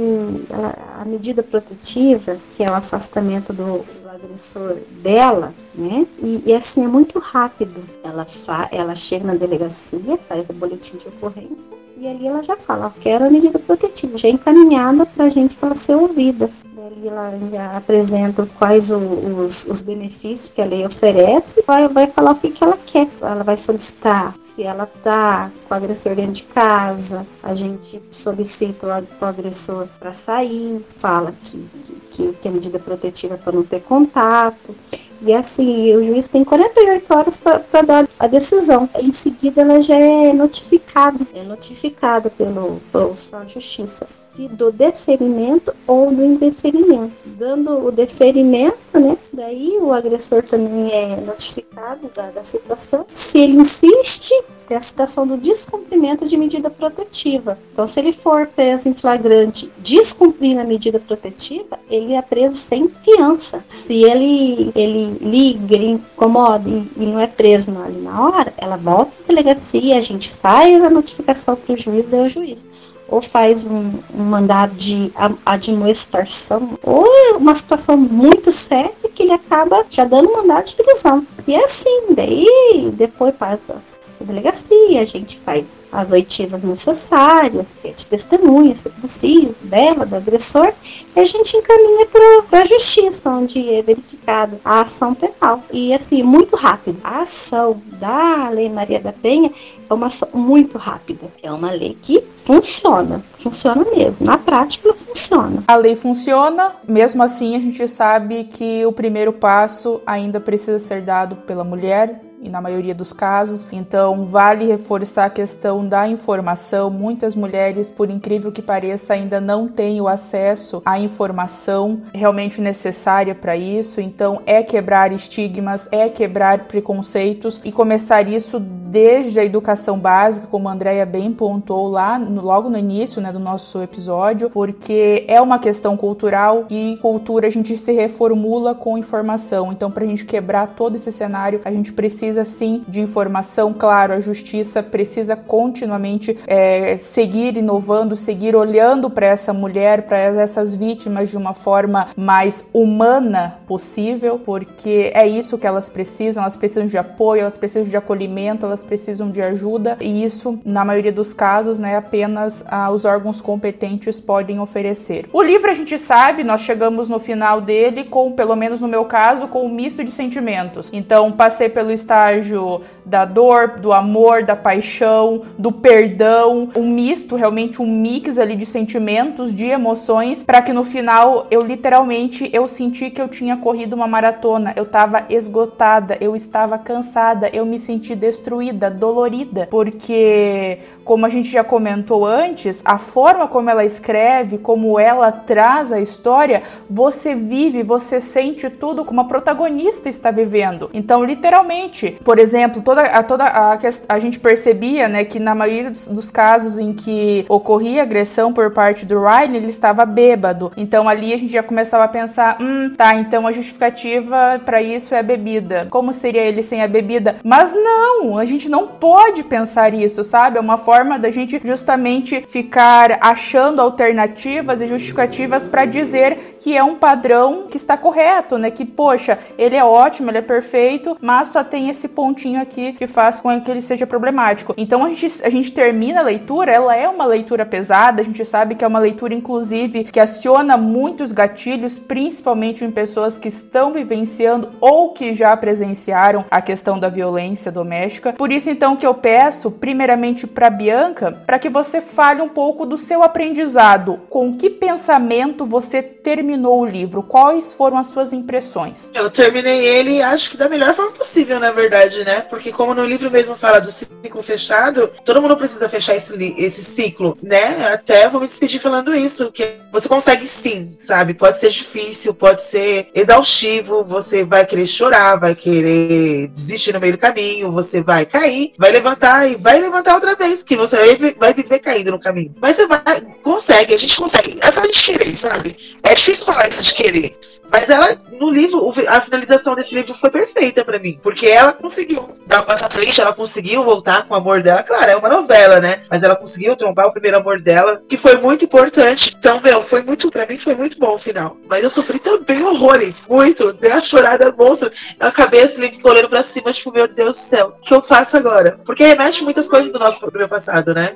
a, medida protetiva, que é o afastamento do, do agressor dela, né? E, e, assim é muito rápido. Ela, ela chega na delegacia, faz o boletim de ocorrência e ali ela já fala, eu quero a medida protetiva, já encaminhada para a gente para ser ouvida. Ali ela já apresenta quais os, os benefícios que a lei oferece, vai, vai falar o que, que ela quer. Ela vai solicitar se ela tá com o agressor dentro de casa, a gente solicita o, o agressor para sair, fala que, que, que, é medida protetiva para não ter contato. E assim, o juiz tem 48 horas para dar a decisão. Em seguida, ela já é notificada, é notificada pelo profissional de justiça, se do deferimento ou do indeferimento. Dando o deferimento, né? Daí o agressor também é notificado da, da situação. Se ele insiste, tem a citação do descumprimento de medida protetiva. Então, se ele for preso em flagrante descumprindo a medida protetiva, ele é preso sem fiança. Se ele, ele liga, incomoda e, e não é preso ali na hora, ela volta à delegacia, a gente faz a notificação para o juiz, e o juiz ou faz um, um mandado de admoestação, ou é uma situação muito séria que ele acaba já dando mandado de prisão. E é assim, daí depois passa delegacia, a gente faz as oitivas necessárias, que é de testemunha, se preciso, dela, do agressor, e a gente encaminha para a justiça, onde é verificado a ação penal. E assim, muito rápido. A ação da Lei Maria da Penha é uma ação muito rápida. É uma lei que funciona, funciona mesmo. Na prática, ela funciona. A lei funciona, mesmo assim, a gente sabe que o primeiro passo ainda precisa ser dado pela mulher, e na maioria dos casos. Então, vale reforçar a questão da informação. Muitas mulheres, por incrível que pareça, ainda não têm o acesso à informação realmente necessária para isso. Então, é quebrar estigmas, é quebrar preconceitos e começar isso desde a educação básica, como a Andrea bem pontuou lá no, logo no início né, do nosso episódio, porque é uma questão cultural e cultura a gente se reformula com informação. Então, para a gente quebrar todo esse cenário, a gente precisa precisa sim de informação, claro, a justiça precisa continuamente é, seguir inovando, seguir olhando para essa mulher, para essas vítimas de uma forma mais humana possível, porque é isso que elas precisam, elas precisam de apoio, elas precisam de acolhimento, elas precisam de ajuda, e isso, na maioria dos casos, né, apenas ah, os órgãos competentes podem oferecer. O livro a gente sabe, nós chegamos no final dele com, pelo menos no meu caso, com um misto de sentimentos. Então, passei pelo estado estágio da dor, do amor, da paixão, do perdão, um misto, realmente um mix ali de sentimentos, de emoções, para que no final eu literalmente eu senti que eu tinha corrido uma maratona, eu estava esgotada, eu estava cansada, eu me senti destruída, dolorida, porque como a gente já comentou antes, a forma como ela escreve, como ela traz a história, você vive, você sente tudo como a protagonista está vivendo. Então, literalmente, por exemplo, toda a, toda a, a gente percebia, né, que na maioria dos, dos casos em que ocorria agressão por parte do Ryan, ele estava bêbado. Então, ali a gente já começava a pensar, hum, tá, então a justificativa para isso é a bebida. Como seria ele sem a bebida? Mas não, a gente não pode pensar isso, sabe? É uma forma da gente justamente ficar achando alternativas e justificativas para dizer que é um padrão que está correto, né? Que, poxa, ele é ótimo, ele é perfeito, mas só tem esse pontinho aqui que faz com que ele seja problemático. Então a gente, a gente termina a leitura, ela é uma leitura pesada, a gente sabe que é uma leitura, inclusive, que aciona muitos gatilhos, principalmente em pessoas que estão vivenciando ou que já presenciaram a questão da violência doméstica. Por isso, então, que eu peço, primeiramente, para Bia Bianca para que você fale um pouco do seu aprendizado. Com que pensamento você terminou o livro? Quais foram as suas impressões? Eu terminei ele, acho que da melhor forma possível, na verdade, né? Porque como no livro mesmo fala do ciclo fechado, todo mundo precisa fechar esse, esse ciclo, né? Até vou me despedir falando isso, que você consegue sim, sabe? Pode ser difícil, pode ser exaustivo, você vai querer chorar, vai querer desistir no meio do caminho, você vai cair, vai levantar e vai levantar outra vez, porque você vai, viver caindo no caminho. Mas você vai, consegue, a gente consegue. É só gente querer, sabe? É difícil falar isso de querer. Mas ela, no livro, a finalização desse livro foi perfeita para mim. Porque ela conseguiu dar um passo à frente, ela conseguiu voltar com o amor dela. Claro, é uma novela, né? Mas ela conseguiu trombar o primeiro amor dela, que foi muito importante. Então, meu, foi muito, pra mim foi muito bom o final. Mas eu sofri também horrores. Muito. Dei a chorada monstro. Eu acabei esse livro olhando pra cima, tipo, meu Deus do céu, o que eu faço agora? Porque remete muitas coisas do nosso do meu passado, né?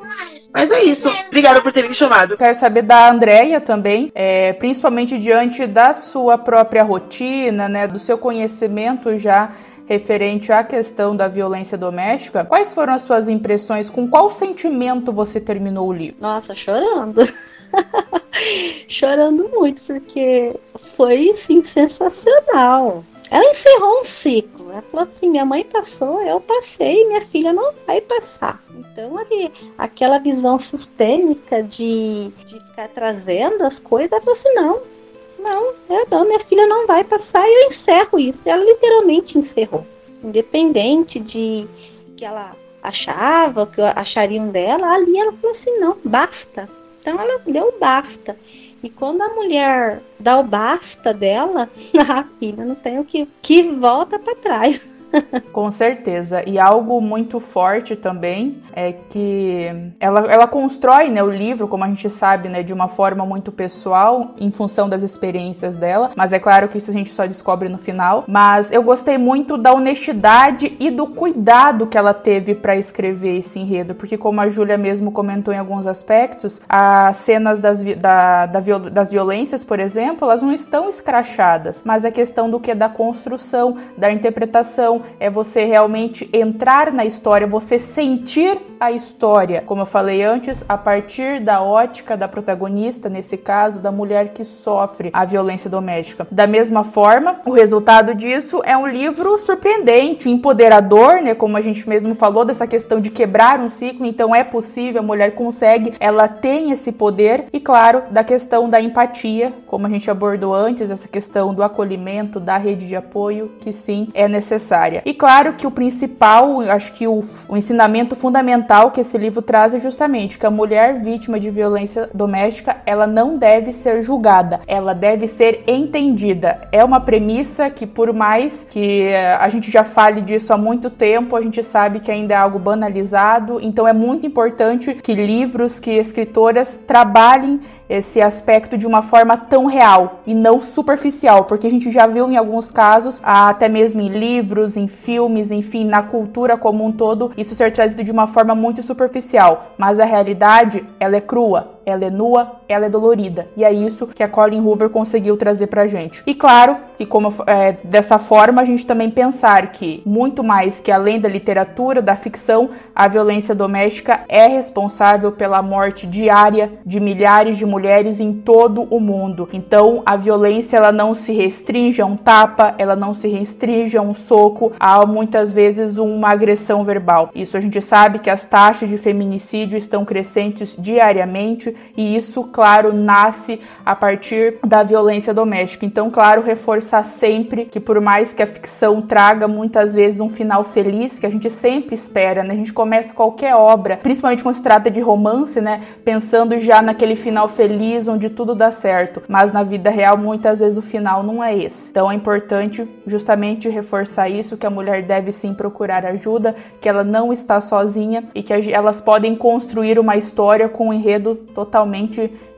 Mas é isso. Obrigada por terem me chamado. Quero saber da Andrea também, é, principalmente diante da sua própria rotina, né, do seu conhecimento já referente à questão da violência doméstica. Quais foram as suas impressões? Com qual sentimento você terminou o livro? Nossa, chorando. <laughs> chorando muito, porque foi, sim, sensacional. Ela encerrou um ciclo. Ela falou assim: minha mãe passou, eu passei, minha filha não vai passar. Então, ali, aquela visão sistêmica de, de ficar trazendo as coisas, ela falou assim: não, não, é, não, minha filha não vai passar e eu encerro isso. Ela literalmente encerrou. Independente de que ela achava, que achariam dela, ali ela falou assim: não, basta. Então ela deu basta. E quando a mulher dá o basta dela, <laughs> a filha não tem o que, que volta para trás. <laughs> Com certeza. E algo muito forte também é que ela, ela constrói né, o livro, como a gente sabe, né, de uma forma muito pessoal, em função das experiências dela. Mas é claro que isso a gente só descobre no final. Mas eu gostei muito da honestidade e do cuidado que ela teve para escrever esse enredo, porque como a Júlia mesmo comentou em alguns aspectos, as cenas das, da, da, das violências, por exemplo, elas não estão escrachadas, mas a questão do que é da construção, da interpretação, é você realmente entrar na história, você sentir a história, como eu falei antes, a partir da ótica da protagonista, nesse caso, da mulher que sofre a violência doméstica. Da mesma forma, o resultado disso é um livro surpreendente, empoderador, né? Como a gente mesmo falou, dessa questão de quebrar um ciclo, então é possível, a mulher consegue, ela tem esse poder, e claro, da questão da empatia, como a gente abordou antes, essa questão do acolhimento, da rede de apoio, que sim é necessária. E claro que o principal, acho que o, o ensinamento fundamental que esse livro traz é justamente que a mulher vítima de violência doméstica, ela não deve ser julgada, ela deve ser entendida. É uma premissa que por mais que eh, a gente já fale disso há muito tempo, a gente sabe que ainda é algo banalizado, então é muito importante que livros, que escritoras trabalhem esse aspecto de uma forma tão real e não superficial, porque a gente já viu em alguns casos, até mesmo em livros, em filmes, enfim, na cultura como um todo, isso ser trazido de uma forma muito superficial, mas a realidade, ela é crua, ela é nua, ela é dolorida. E é isso que a Colin Hoover conseguiu trazer pra gente. E claro que como é, dessa forma a gente também pensar que muito mais que além da literatura, da ficção, a violência doméstica é responsável pela morte diária de milhares de mulheres em todo o mundo. Então, a violência ela não se restringe a um tapa, ela não se restringe a um soco, há muitas vezes uma agressão verbal. Isso a gente sabe que as taxas de feminicídio estão crescentes diariamente e isso, claro, nasce a partir da violência doméstica. Então, claro, reforçar sempre que por mais que a ficção traga muitas vezes um final feliz, que a gente sempre espera, né? A gente começa qualquer obra, principalmente quando se trata de romance, né? Pensando já naquele final feliz onde tudo dá certo. Mas na vida real, muitas vezes o final não é esse. Então é importante justamente reforçar isso, que a mulher deve sim procurar ajuda, que ela não está sozinha e que elas podem construir uma história com um enredo totalmente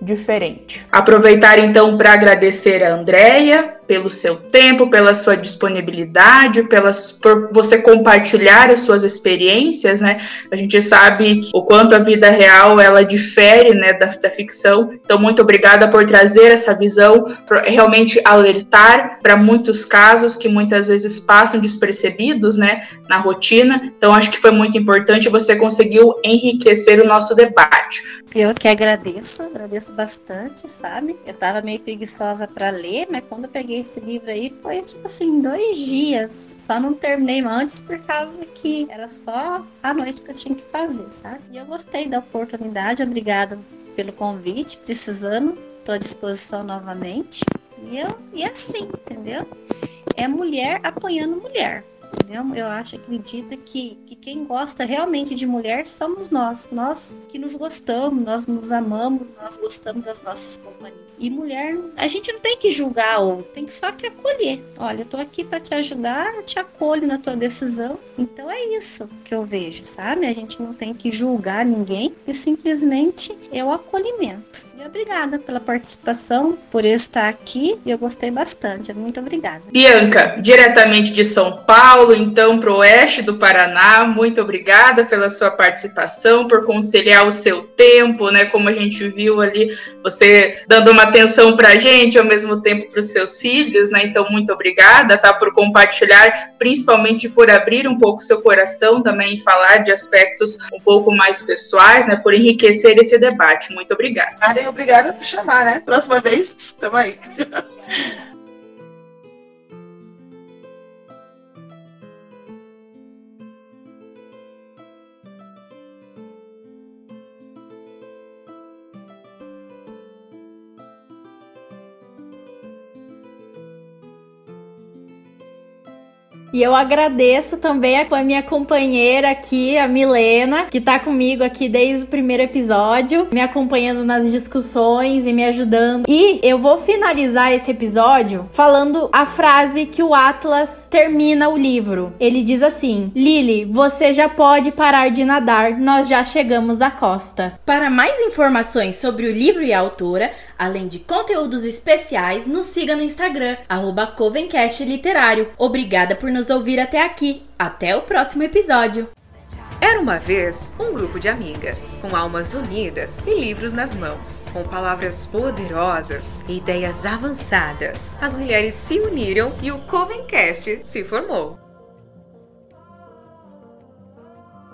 diferente. Aproveitar então para agradecer a Andrea pelo seu tempo, pela sua disponibilidade, pelas, por você compartilhar as suas experiências, né? A gente sabe o quanto a vida real ela difere, né, da, da ficção. Então, muito obrigada por trazer essa visão, por realmente alertar para muitos casos que muitas vezes passam despercebidos, né, na rotina. Então, acho que foi muito importante. Você conseguiu enriquecer o nosso debate. Eu que agradeço, agradeço bastante, sabe? Eu tava meio preguiçosa para ler, mas quando eu peguei esse livro aí foi tipo assim, dois dias. Só não terminei antes por causa que era só a noite que eu tinha que fazer, sabe? E eu gostei da oportunidade, obrigado pelo convite, precisando, tô à disposição novamente. E eu, e assim, entendeu? É mulher apoiando mulher entendeu? Eu acho, acredito que, que quem gosta realmente de mulher somos nós, nós que nos gostamos, nós nos amamos, nós gostamos das nossas companhias. E mulher, a gente não tem que julgar ou tem que só que acolher. Olha, eu tô aqui para te ajudar, eu te acolho na tua decisão. Então é isso que eu vejo, sabe? A gente não tem que julgar ninguém, e simplesmente é o acolhimento. E obrigada pela participação, por estar aqui. Eu gostei bastante. Muito obrigada. Bianca, diretamente de São Paulo, então para o oeste do Paraná, muito obrigada pela sua participação, por conciliar o seu tempo, né? Como a gente viu ali, você dando uma atenção para a gente, ao mesmo tempo para os seus filhos, né? Então, muito obrigada, tá? Por compartilhar, principalmente por abrir um pouco seu coração também e falar de aspectos um pouco mais pessoais, né? Por enriquecer esse debate. Muito obrigada. Obrigada por chamar, né? Próxima vez, tamo aí. <laughs> E eu agradeço também a minha companheira aqui, a Milena, que tá comigo aqui desde o primeiro episódio, me acompanhando nas discussões e me ajudando. E eu vou finalizar esse episódio falando a frase que o Atlas termina o livro. Ele diz assim: Lily, você já pode parar de nadar, nós já chegamos à costa. Para mais informações sobre o livro e a autora, além de conteúdos especiais, nos siga no Instagram, arroba Covencast Literário. Obrigada por nos nos ouvir até aqui. Até o próximo episódio. Era uma vez um grupo de amigas, com almas unidas e livros nas mãos, com palavras poderosas e ideias avançadas. As mulheres se uniram e o Covencast se formou.